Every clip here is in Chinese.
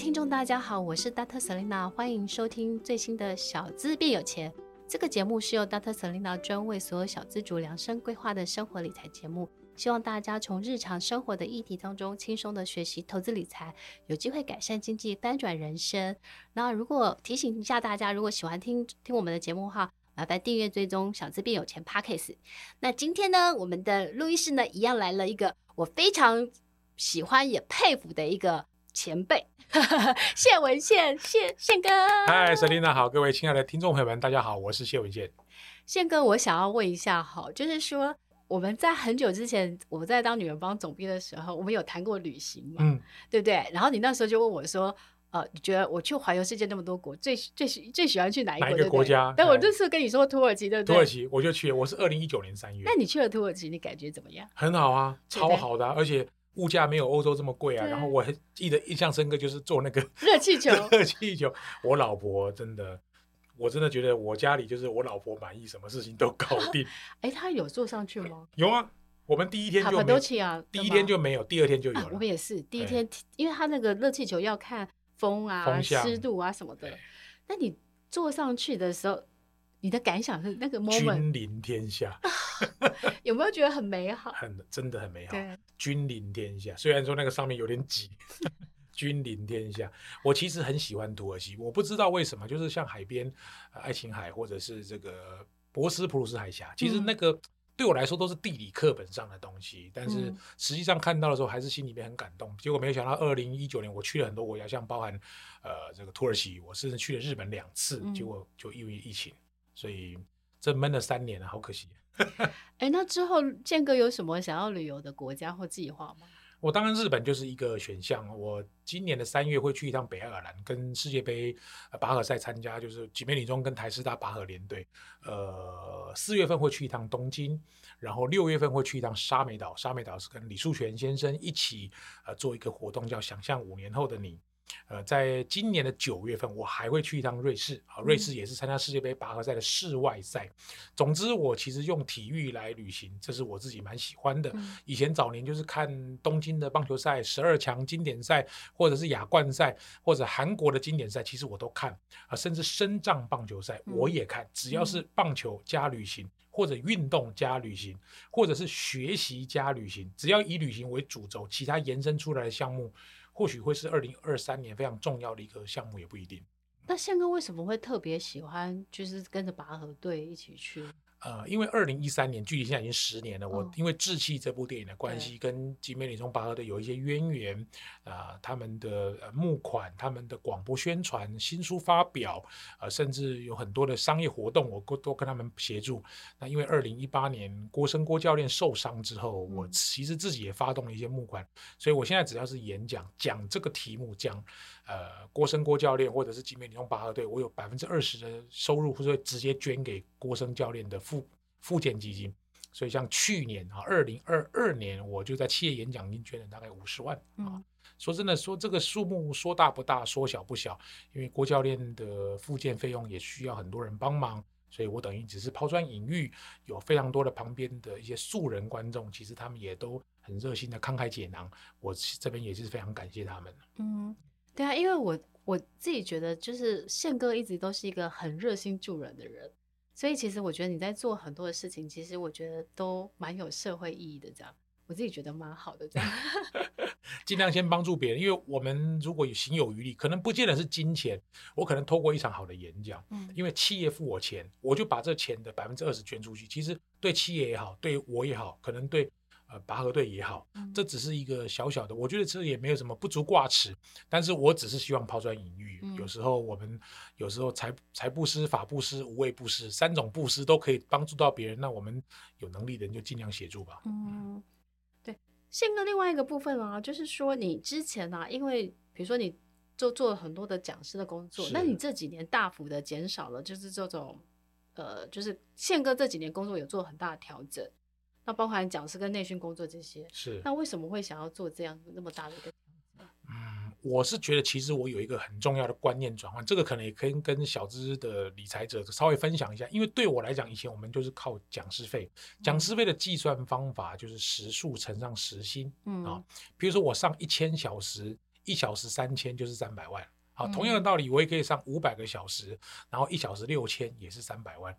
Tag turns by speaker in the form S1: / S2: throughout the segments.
S1: 听众，大家好，我是 Dr. Selina，欢迎收听最新的小资变有钱。这个节目是由 Dr. Selina 专为所有小资主量身规划的生活理财节目，希望大家从日常生活的议题当中轻松的学习投资理财，有机会改善经济，翻转人生。那如果提醒一下大家，如果喜欢听听我们的节目的话，麻烦订阅追踪小资变有钱 Podcast。那今天呢，我们的录音室呢，一样来了一个我非常喜欢也佩服的一个。前辈 谢文宪，宪宪哥，
S2: 嗨，Selina 好，各位亲爱的听众朋友们，大家好，我是谢文宪。
S1: 宪哥，我想要问一下，哈，就是说我们在很久之前，我在当女人帮总编的时候，我们有谈过旅行嘛，嗯，对不对？然后你那时候就问我说，呃，你觉得我去环游世界那么多国，最最喜最喜欢去哪一个，哪一个国家？但我这次跟你说土耳其，对不对？
S2: 土耳其，我就去，我是二零一九年三月。
S1: 那你去了土耳其，你感觉怎么样？
S2: 很好啊，超好的啊，而且。物价没有欧洲这么贵啊，然后我还记得印象深刻就是坐那个
S1: 热气球，
S2: 热气球，我老婆真的，我真的觉得我家里就是我老婆满意，什么事情都搞定。
S1: 哎，她有坐上去吗？
S2: 有啊，我们第一天就没有，
S1: 啊，
S2: 第一天就没有，第二天就有了。
S1: 我们也是第一天，因为它那个热气球要看风啊、湿度啊什么的。那你坐上去的时候，你的感想是那个 moment
S2: 君临天下。
S1: 有没有觉得很美好？
S2: 很，真的很美好。君临天下，虽然说那个上面有点挤。君临天下，我其实很喜欢土耳其。我不知道为什么，就是像海边，呃、爱琴海或者是这个博斯普鲁斯海峡，其实那个对我来说都是地理课本上的东西。嗯、但是实际上看到的时候，还是心里面很感动。结果没有想到，二零一九年我去了很多国家，像包含呃这个土耳其，我甚至去了日本两次，结果就因为疫情，所以这闷了三年了，好可惜。
S1: 哎，那之后建哥有什么想要旅游的国家或计划吗？
S2: 我当然日本就是一个选项。我今年的三月会去一趟北爱尔兰，跟世界杯拔河赛参加，就是几美女中跟台师大拔河联队。呃，四月份会去一趟东京，然后六月份会去一趟沙美岛。沙美岛是跟李树全先生一起呃做一个活动，叫“想象五年后的你”。呃，在今年的九月份，我还会去一趟瑞士啊。瑞士也是参加世界杯拔河赛的室外赛。嗯、总之，我其实用体育来旅行，这是我自己蛮喜欢的。嗯、以前早年就是看东京的棒球赛、十二强经典赛，或者是亚冠赛，或者韩国的经典赛，其实我都看啊。甚至深藏棒球赛我也看，只要是棒球加旅行，或者运动加旅行，或者是学习加旅行，只要以旅行为主轴，其他延伸出来的项目。或许会是二零二三年非常重要的一个项目，也不一定。
S1: 那宪哥为什么会特别喜欢，就是跟着拔河队一起去？
S2: 呃，因为二零一三年，距离现在已经十年了。哦、我因为《志气》这部电影的关系，跟集美女中拔河队有一些渊源啊、呃，他们的募款、他们的广播宣传、新书发表，呃，甚至有很多的商业活动，我都都跟他们协助。那因为二零一八年郭生郭教练受伤之后，嗯、我其实自己也发动了一些募款，所以我现在只要是演讲讲这个题目，讲呃郭生郭教练或者是集美女中拔河队，我有百分之二十的收入，或者会直接捐给郭生教练的。复复健基金，所以像去年啊，二零二二年，我就在企业演讲金捐了大概五十万啊。嗯、说真的，说这个数目说大不大，说小不小，因为郭教练的复健费用也需要很多人帮忙，所以我等于只是抛砖引玉，有非常多的旁边的一些素人观众，其实他们也都很热心的慷慨解囊，我这边也是非常感谢他们。
S1: 嗯，对啊，因为我我自己觉得，就是宪哥一直都是一个很热心助人的人。所以其实我觉得你在做很多的事情，其实我觉得都蛮有社会意义的。这样，我自己觉得蛮好的。这样，
S2: 尽量先帮助别人，因为我们如果有行有余力，可能不见得是金钱，我可能透过一场好的演讲，嗯，因为企业付我钱，我就把这钱的百分之二十捐出去。其实对企业也好，对我也好，可能对呃，拔河队也好，
S1: 嗯，
S2: 这只是一个小小的，我觉得这也没有什么不足挂齿。但是我只是希望抛砖引玉。
S1: 嗯，
S2: 有时候我们有时候财财布施、法布施、无畏布施三种布施都可以帮助到别人，那我们有能力的人就尽量协助吧。
S1: 嗯，对。宪哥，另外一个部分啊，就是说你之前啊，因为比如说你就做了很多的讲师的工作，那你这几年大幅的减少了，就是这种呃，就是宪哥这几年工作有做很大的调整。那包含讲师跟内训工作这些，
S2: 是。
S1: 那为什么会想要做这样那么大的一个？
S2: 嗯，我是觉得其实我有一个很重要的观念转换，这个可能也可以跟小资的理财者稍微分享一下。因为对我来讲，以前我们就是靠讲师费，讲师费的计算方法就是时数乘上时薪，嗯啊，比如说我上一千小时，一小时三千就是三百万。好，同样的道理，我也可以上五百个小时，然后一小时六千也是三百万。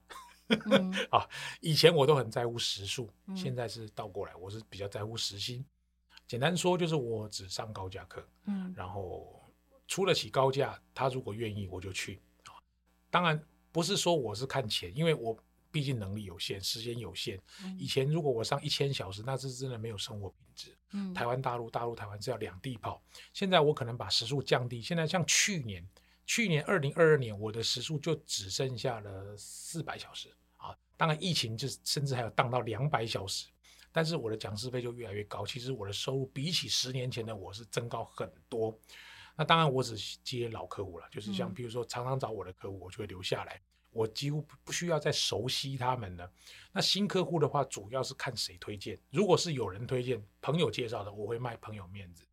S2: 嗯、啊，以前我都很在乎时数，现在是倒过来，我是比较在乎时薪。简单说就是我只上高价课，嗯，然后出得起高价，他如果愿意我就去。啊，当然不是说我是看钱，因为我毕竟能力有限，时间有限。以前如果我上一千小时，那是真的没有生活品质。嗯，台湾大陆，大陆台湾是要两地跑。现在我可能把时数降低，现在像去年，去年二零二二年，我的时速就只剩下了四百小时。当然，疫情就甚至还有荡到两百小时，但是我的讲师费就越来越高。其实我的收入比起十年前的我是增高很多。那当然，我只接老客户了，就是像比如说常常找我的客户，我就会留下来。我几乎不需要再熟悉他们了。那新客户的话，主要是看谁推荐。如果是有人推荐、朋友介绍的，我会卖朋友面子。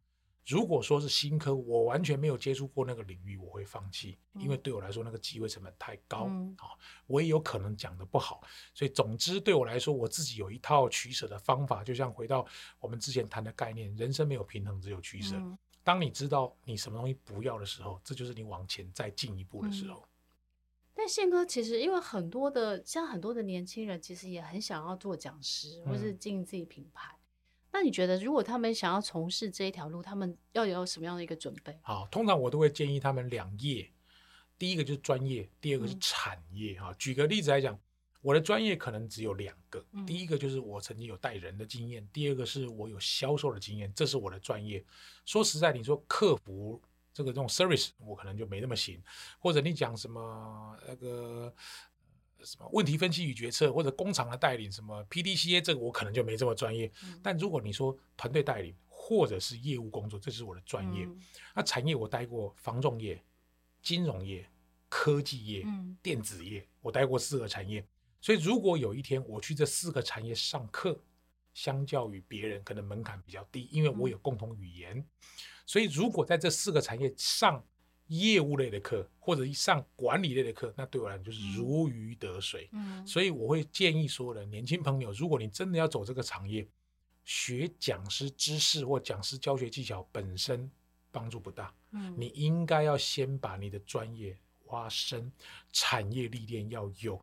S2: 如果说是新科，我完全没有接触过那个领域，我会放弃，因为对我来说那个机会成本太高啊、嗯哦，我也有可能讲的不好，所以总之对我来说，我自己有一套取舍的方法。就像回到我们之前谈的概念，人生没有平衡，只有取舍。嗯、当你知道你什么东西不要的时候，这就是你往前再进一步的时候。嗯、
S1: 但宪哥其实因为很多的，像很多的年轻人，其实也很想要做讲师，或是经营自己品牌。嗯那你觉得，如果他们想要从事这一条路，他们要有什么样的一个准备？
S2: 好，通常我都会建议他们两业，第一个就是专业，第二个是产业。哈、嗯，举个例子来讲，我的专业可能只有两个，嗯、第一个就是我曾经有带人的经验，第二个是我有销售的经验，这是我的专业。说实在，你说客服这个这种 service，我可能就没那么行，或者你讲什么那个。什么问题分析与决策，或者工厂的带领，什么 PDCA，这个我可能就没这么专业。嗯、但如果你说团队带领，或者是业务工作，这是我的专业。嗯、那产业我待过房重业、金融业、科技业、嗯、电子业，我待过四个产业。所以如果有一天我去这四个产业上课，相较于别人可能门槛比较低，因为我有共同语言。嗯、所以如果在这四个产业上，业务类的课或者一上管理类的课，那对我来讲就是如鱼得水。嗯，所以我会建议所有的年轻朋友，如果你真的要走这个行业，学讲师知识或讲师教学技巧本身帮助不大。嗯，你应该要先把你的专业挖深，产业历练要有。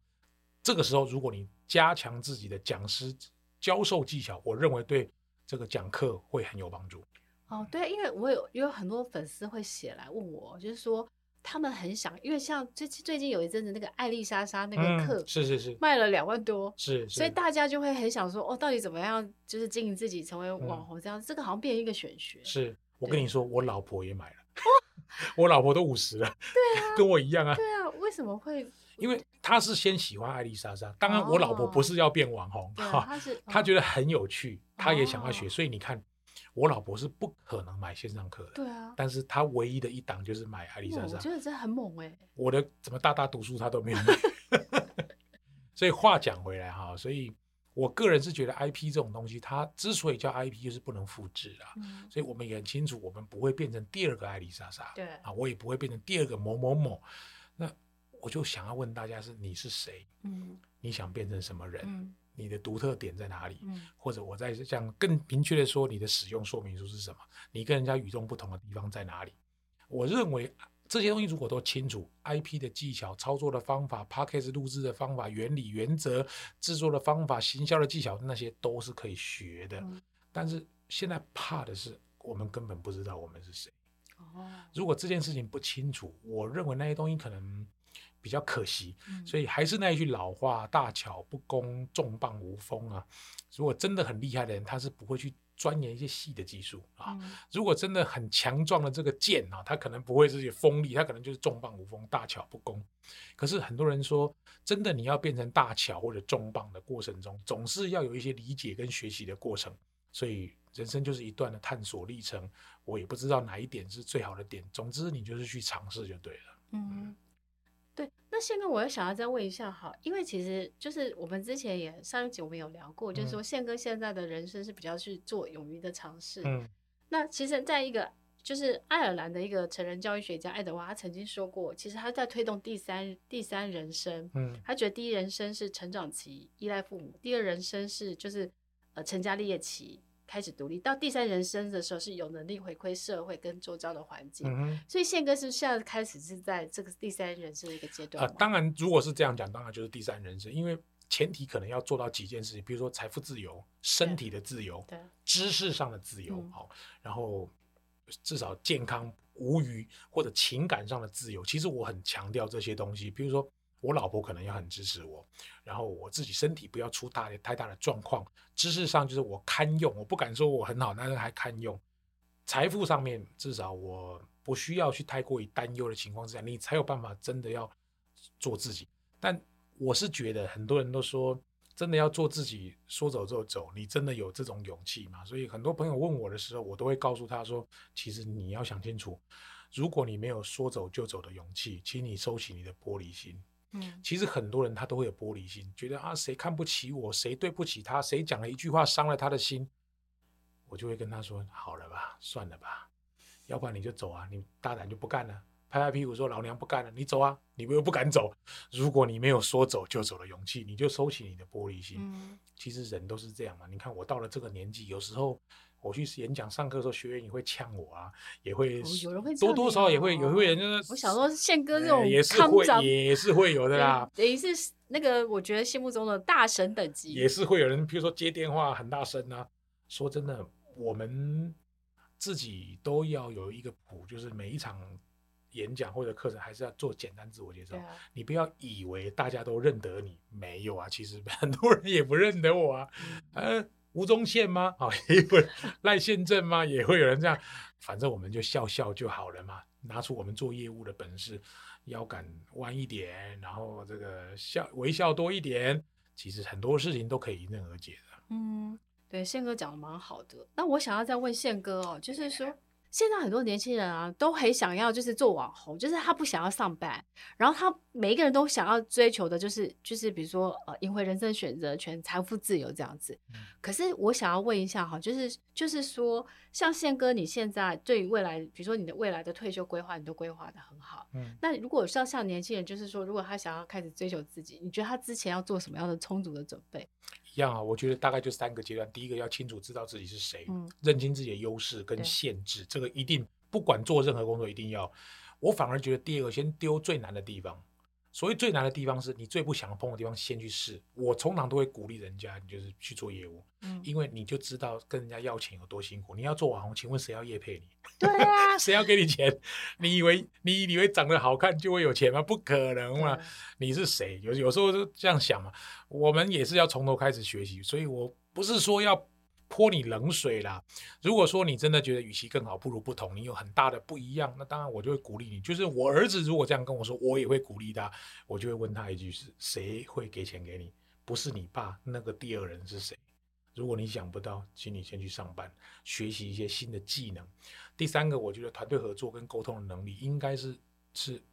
S2: 这个时候，如果你加强自己的讲师教授技巧，我认为对这个讲课会很有帮助。
S1: 哦，对，因为我有有很多粉丝会写来问我，就是说他们很想，因为像最最近有一阵子那个艾丽莎莎那个课，
S2: 嗯，是是是，
S1: 卖了两万多，
S2: 是，是，
S1: 所以大家就会很想说，哦，到底怎么样，就是经营自己成为网红这样，嗯，这个好像变成一个玄学。
S2: 是我跟你说，我老婆也买了，我老婆都五十了，
S1: 对啊，
S2: 跟我一样啊，
S1: 对啊，为什么会？
S2: 因为他是先喜欢艾丽莎莎，当然我老婆不是要变网红，哈，她是她觉得很有趣，她也想要学，所以你看。我老婆是不可能买线上课的，
S1: 对啊，
S2: 但是她唯一的一档就是买艾丽莎莎，
S1: 我觉得这很猛哎。
S2: 我的怎么大大读书她都没有买，所以话讲回来哈，所以我个人是觉得 IP 这种东西，它之所以叫 IP，就是不能复制啊。嗯、所以我们也很清楚，我们不会变成第二个艾丽莎莎，
S1: 对
S2: 啊，我也不会变成第二个某某某。那我就想要问大家是你是谁？嗯，你想变成什么人？嗯你的独特点在哪里？嗯，或者我再这样更明确的说，你的使用说明书是什么？你跟人家与众不同的地方在哪里？我认为这些东西如果都清楚，IP 的技巧、操作的方法、p a c k a g e 录制的方法、原理、原则、制作的方法、行销的技巧，那些都是可以学的。嗯，但是现在怕的是，我们根本不知道我们是谁。哦，如果这件事情不清楚，我认为那些东西可能。比较可惜，所以还是那一句老话：“大巧不工，重磅无风啊。”如果真的很厉害的人，他是不会去钻研一些细的技术啊。
S1: 嗯、
S2: 如果真的很强壮的这个剑啊，他可能不会是锋利，他可能就是重磅无锋，大巧不工。可是很多人说，真的你要变成大巧或者重磅的过程中，总是要有一些理解跟学习的过程。所以人生就是一段的探索历程。我也不知道哪一点是最好的点，总之你就是去尝试就对了。
S1: 嗯。对，那宪哥，我又想要再问一下哈，因为其实就是我们之前也上一集我们有聊过，嗯、就是说宪哥现在的人生是比较去做勇于的尝试。嗯，那其实在一个就是爱尔兰的一个成人教育学家爱德华，他曾经说过，其实他在推动第三第三人生。嗯，他觉得第一人生是成长期依赖父母，第二人生是就是呃成家立业期。开始独立，到第三人生的时候是有能力回馈社会跟周遭的环境，嗯、所以宪哥是现在开始是在这个第三人生的一个阶段。啊、
S2: 呃，当然，如果是这样讲，当然就是第三人生，因为前提可能要做到几件事情，比如说财富自由、身体的自由、对知识上的自由，好、嗯，然后至少健康无虞或者情感上的自由。其实我很强调这些东西，比如说。我老婆可能要很支持我，然后我自己身体不要出大太大的状况。知识上就是我堪用，我不敢说我很好，但是还堪用。财富上面至少我不需要去太过于担忧的情况之下，你才有办法真的要做自己。但我是觉得很多人都说，真的要做自己，说走就走，你真的有这种勇气吗？所以很多朋友问我的时候，我都会告诉他说，其实你要想清楚，如果你没有说走就走的勇气，请你收起你的玻璃心。其实很多人他都会有玻璃心，觉得啊，谁看不起我，谁对不起他，谁讲了一句话伤了他的心，我就会跟他说，好了吧，算了吧，要不然你就走啊，你大胆就不干了，拍拍屁股说老娘不干了，你走啊，你又不敢走，如果你没有说走就走的勇气，你就收起你的玻璃心。嗯，其实人都是这样嘛，你看我到了这个年纪，有时候。我去演讲上课的时候，学员也会呛我啊，也会多多少少也会有会人就是。
S1: 我想说，宪哥这种
S2: 也是会也是会有的 啦。
S1: 等于是那个，我觉得心目中的大神等级。
S2: 也是会有人，比如说接电话很大声啊。说真的，我们自己都要有一个谱，就是每一场演讲或者课程，还是要做简单自我介绍。啊、你不要以为大家都认得你，没有啊，其实 很多人也不认得我啊。嗯。吴宗宪吗？啊，也会赖宪政吗？也会有人这样，反正我们就笑笑就好了嘛。拿出我们做业务的本事，腰杆弯一点，然后这个笑微笑多一点，其实很多事情都可以迎刃而解的。
S1: 嗯，对，宪哥讲的蛮好的。那我想要再问宪哥哦，就是说。现在很多年轻人啊，都很想要就是做网红，就是他不想要上班，然后他每一个人都想要追求的就是就是比如说呃赢回人生选择权、财富自由这样子。可是我想要问一下哈，就是就是说，像宪哥你现在对于未来，比如说你的未来的退休规划，你都规划的很好。嗯。那如果像像年轻人，就是说如果他想要开始追求自己，你觉得他之前要做什么样的充足的准备？
S2: 一样啊，我觉得大概就三个阶段。第一个要清楚知道自己是谁，嗯，认清自己的优势跟限制，这个一定不管做任何工作一定要。我反而觉得第二个先丢最难的地方。所以最难的地方是你最不想碰的地方，先去试。我通常都会鼓励人家，你就是去做业务，嗯，因为你就知道跟人家要钱有多辛苦。你要做网红，请问谁要业配你？
S1: 对啊，
S2: 谁要给你钱？你以为你以为长得好看就会有钱吗？不可能嘛！你是谁？有有时候就这样想嘛。我们也是要从头开始学习，所以我不是说要。泼你冷水啦！如果说你真的觉得与其更好，不如不同，你有很大的不一样，那当然我就会鼓励你。就是我儿子如果这样跟我说，我也会鼓励他。我就会问他一句：是谁会给钱给你？不是你爸，那个第二人是谁？如果你想不到，请你先去上班，学习一些新的技能。第三个，我觉得团队合作跟沟通的能力应该是是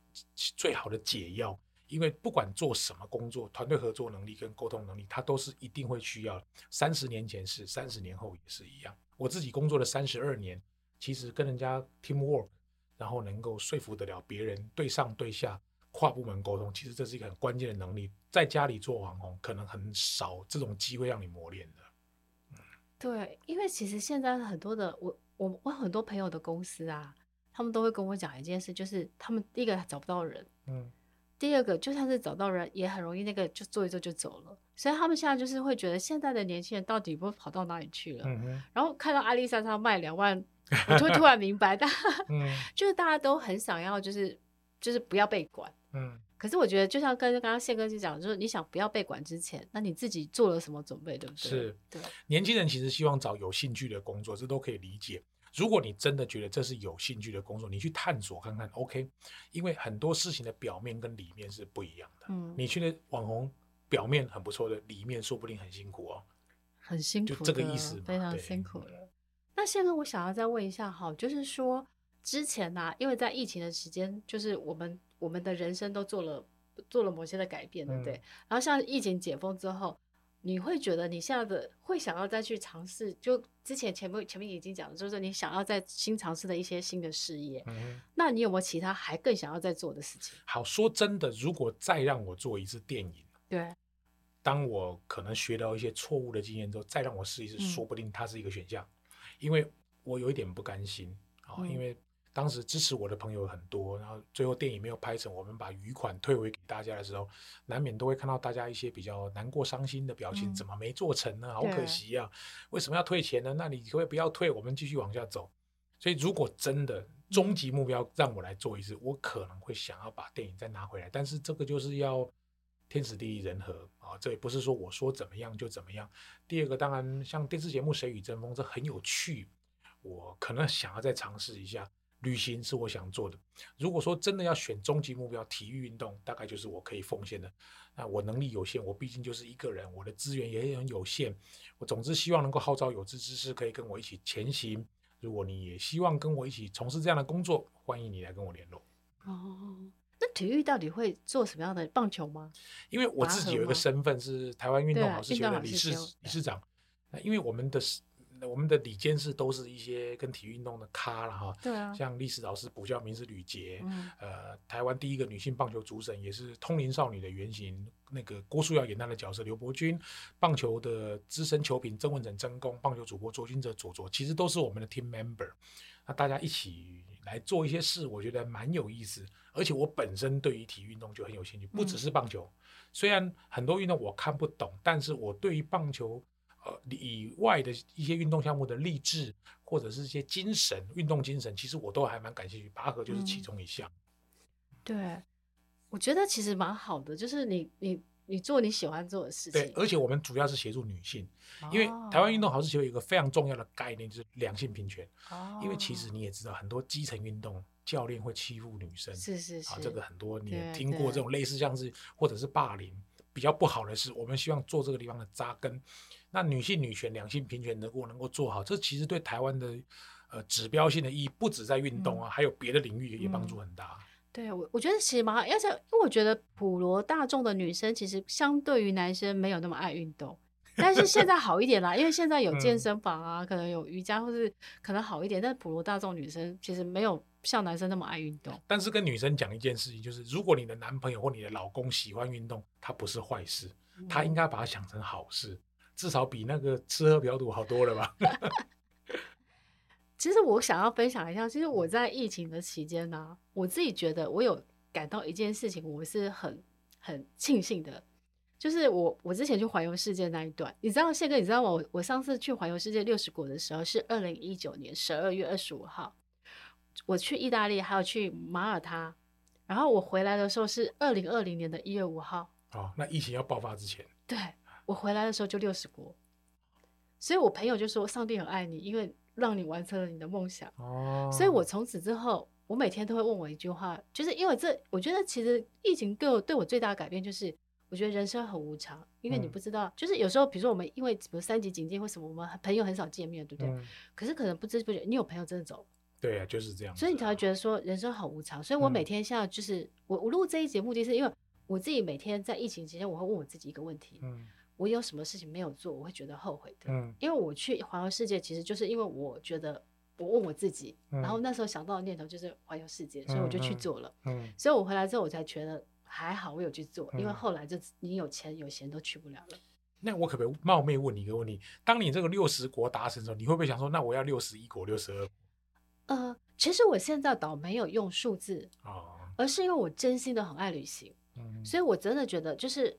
S2: 最好的解药。因为不管做什么工作，团队合作能力跟沟通能力，它都是一定会需要。三十年前是，三十年后也是一样。我自己工作了三十二年，其实跟人家 teamwork，然后能够说服得了别人，对上对下跨部门沟通，其实这是一个很关键的能力。在家里做网红，可能很少这种机会让你磨练的。
S1: 嗯，对，因为其实现在很多的我我我很多朋友的公司啊，他们都会跟我讲一件事，就是他们第一个找不到人，嗯。第二个，就算是找到人，也很容易那个就做一做就走了。所以他们现在就是会觉得，现在的年轻人到底不会跑到哪里去了？嗯、然后看到阿丽莎莎卖两万，我就会突然明白，大、嗯、就是大家都很想要，就是就是不要被管。嗯，可是我觉得，就像跟刚刚宪哥就讲，就是你想不要被管之前，那你自己做了什么准备，对不对？
S2: 是，
S1: 对。
S2: 年轻人其实希望找有兴趣的工作，这都可以理解。如果你真的觉得这是有兴趣的工作，你去探索看看，OK。因为很多事情的表面跟里面是不一样的。嗯。你去的网红表面很不错的，里面说不定很辛苦哦。
S1: 很辛苦，
S2: 就这个意思，
S1: 非常辛苦了。那现在，我想要再问一下哈，就是说之前呢、啊，因为在疫情的时间，就是我们我们的人生都做了。做了某些的改变，对不对？嗯、然后像疫情解封之后，你会觉得你现在的会想要再去尝试？就之前前面前面已经讲了，就是你想要在新尝试的一些新的事业。嗯，那你有没有其他还更想要再做的事情？
S2: 好，说真的，如果再让我做一次电影，
S1: 对，
S2: 当我可能学到一些错误的经验之后，再让我试一次，说不定它是一个选项。嗯、因为我有一点不甘心啊，嗯、因为。当时支持我的朋友很多，然后最后电影没有拍成，我们把余款退回给大家的时候，难免都会看到大家一些比较难过、伤心的表情。嗯、怎么没做成呢？好可惜啊！为什么要退钱呢？那你可不可以不要退，我们继续往下走。所以，如果真的终极目标让我来做一次，嗯、我可能会想要把电影再拿回来。但是这个就是要天时地利人和啊，这也不是说我说怎么样就怎么样。第二个，当然像电视节目《谁与争锋》这很有趣，我可能想要再尝试一下。旅行是我想做的。如果说真的要选终极目标，体育运动大概就是我可以奉献的。那我能力有限，我毕竟就是一个人，我的资源也很有限。我总之希望能够号召有志之士可以跟我一起前行。如果你也希望跟我一起从事这样的工作，欢迎你来跟我联络。
S1: 哦，那体育到底会做什么样的棒球吗？
S2: 因为我自己有一个身份是台湾运动老师协会的理事理事长。那因为我们的。我们的理监事都是一些跟体育运动的咖了哈，
S1: 对啊，
S2: 像历史老师补教名师吕杰，嗯、呃，台湾第一个女性棒球主审，也是通灵少女的原型，那个郭书瑶演她的角色刘伯君，棒球的资深球评曾文成曾公，棒球主播卓君哲卓卓，其实都是我们的 team member，那大家一起来做一些事，我觉得蛮有意思，而且我本身对于体育运动就很有兴趣，不只是棒球，嗯、虽然很多运动我看不懂，但是我对于棒球。呃，以外的一些运动项目的励志，或者是一些精神、运动精神，其实我都还蛮感兴趣。拔河就是其中一项。
S1: 嗯。对，我觉得其实蛮好的，就是你你你做你喜欢做的事情。
S2: 对，而且我们主要是协助女性，哦、因为台湾运动好事协会有一个非常重要的概念，就是两性平权。哦。因为其实你也知道，很多基层运动教练会欺负女生。
S1: 是是是。
S2: 啊，这个很多你也听过这种类似像是或者是霸凌比较不好的是，我们希望做这个地方的扎根。那女性女权、两性平权能够能够做好，这其实对台湾的呃指标性的意义不止在运动啊，嗯、还有别的领域也帮助很大。
S1: 嗯、对我，我觉得其实蛮好，而且因为我觉得普罗大众的女生其实相对于男生没有那么爱运动，但是现在好一点啦，因为现在有健身房啊，嗯、可能有瑜伽，或是可能好一点。但普罗大众女生其实没有像男生那么爱运动。
S2: 但是跟女生讲一件事情，就是如果你的男朋友或你的老公喜欢运动，他不是坏事，他应该把它想成好事。嗯至少比那个吃喝嫖赌好多了吧？
S1: 其实我想要分享一下，其实我在疫情的期间呢、啊，我自己觉得我有感到一件事情，我是很很庆幸的，就是我我之前去环游世界那一段，你知道谢哥，你知道吗？我我上次去环游世界六十国的时候是二零一九年十二月二十五号，我去意大利还有去马耳他，然后我回来的时候是二零二零年的一月五号。
S2: 哦，那疫情要爆发之前。
S1: 对。我回来的时候就六十国，所以我朋友就说上帝很爱你，因为让你完成了你的梦想。哦，所以我从此之后，我每天都会问我一句话，就是因为这，我觉得其实疫情对我对我最大的改变就是，我觉得人生很无常，因为你不知道，嗯、就是有时候比如说我们因为比如三级警戒或什么，我们朋友很少见面，对不对？嗯、可是可能不知不觉，你有朋友真的走，
S2: 对啊，就是这样，
S1: 所以你才会觉得说人生好无常。所以我每天现在就是、嗯、我我录这一节目的是因为我自己每天在疫情期间，我会问我自己一个问题，嗯。我有什么事情没有做，我会觉得后悔的。嗯，因为我去环游世界，其实就是因为我觉得我问我自己，嗯、然后那时候想到的念头就是环游世界，所以我就去做了。嗯，嗯，所以我回来之后，我才觉得还好，我有去做，嗯、因为后来就你有钱有闲都去不了了。
S2: 那我可不可以冒昧问你一个问题？当你这个六十国达成的时候，你会不会想说，那我要六十一国、六十二国？
S1: 呃，其实我现在倒没有用数字，哦，而是因为我真心的很爱旅行，嗯，所以我真的觉得就是。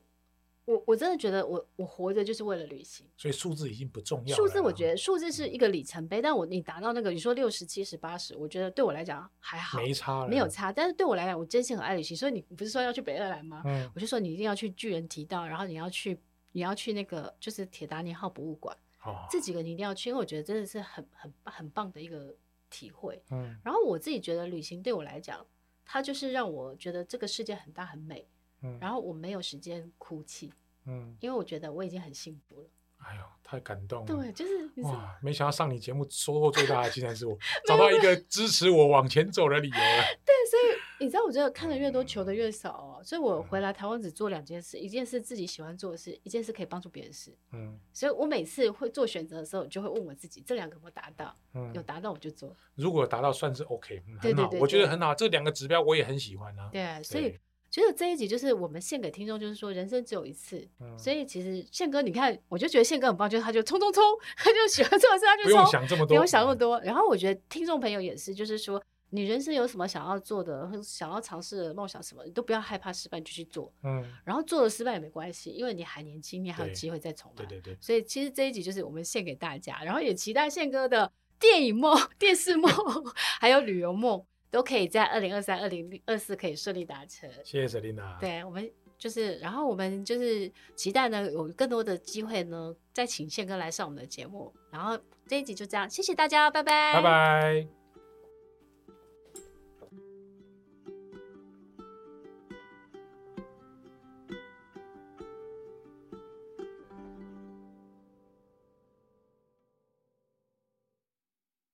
S1: 我我真的觉得我我活着就是为了旅行，
S2: 所以数字已经不重要了。
S1: 数字我觉得数字是一个里程碑，但我你达到那个你说六十七十八十，我觉得对我来讲还好，
S2: 没差，
S1: 没有差。但是对我来讲，我真心很爱旅行，所以你不是说要去北爱尔兰吗？
S2: 嗯，
S1: 我就说你一定要去巨人提到，然后你要去你要去那个就是铁达尼号博物馆，
S2: 哦，
S1: 这几个你一定要去，因为我觉得真的是很很很棒的一个体会。
S2: 嗯，
S1: 然后我自己觉得旅行对我来讲，它就是让我觉得这个世界很大很美，
S2: 嗯，
S1: 然后我没有时间哭泣。
S2: 嗯，
S1: 因为我觉得我已经很幸福了。
S2: 哎呦，太感动了！
S1: 对，就是
S2: 哇，没想到上你节目收获最大的竟然是我，找到一个支持我往前走的理由了。
S1: 对，所以你知道，我觉得看的越多，求的越少哦。所以我回来台湾只做两件事：一件事自己喜欢做的事，一件事可以帮助别人的事。嗯，所以我每次会做选择的时候，就会问我自己：这两个有没有达到？嗯，有达到我就做。
S2: 如果达到，算是 OK，很好。我觉得很好，这两个指标我也很喜欢啊。
S1: 对，所以。觉得这一集就是我们献给听众，就是说人生只有一次，嗯、所以其实宪哥，你看，我就觉得宪哥很棒，就是他就冲冲冲，他就喜欢做的事，他就冲，
S2: 不用想这么多，
S1: 不用想那么多。然后我觉得听众朋友也是，就是说你人生有什么想要做的，想要尝试的梦想什么，你都不要害怕失败，就去做。嗯，然后做了失败也没关系，因为你还年轻，你还有机会再重来。对对对。所以其实这一集就是我们献给大家，然后也期待宪哥的电影梦、电视梦，还有旅游梦。都可以在二零二三、二零二四可以顺利达成。
S2: 谢谢 Selina。
S1: 对，我们就是，然后我们就是期待呢，有更多的机会呢，再请宪哥来上我们的节目。然后这一集就这样，谢谢大家，拜拜，
S2: 拜拜。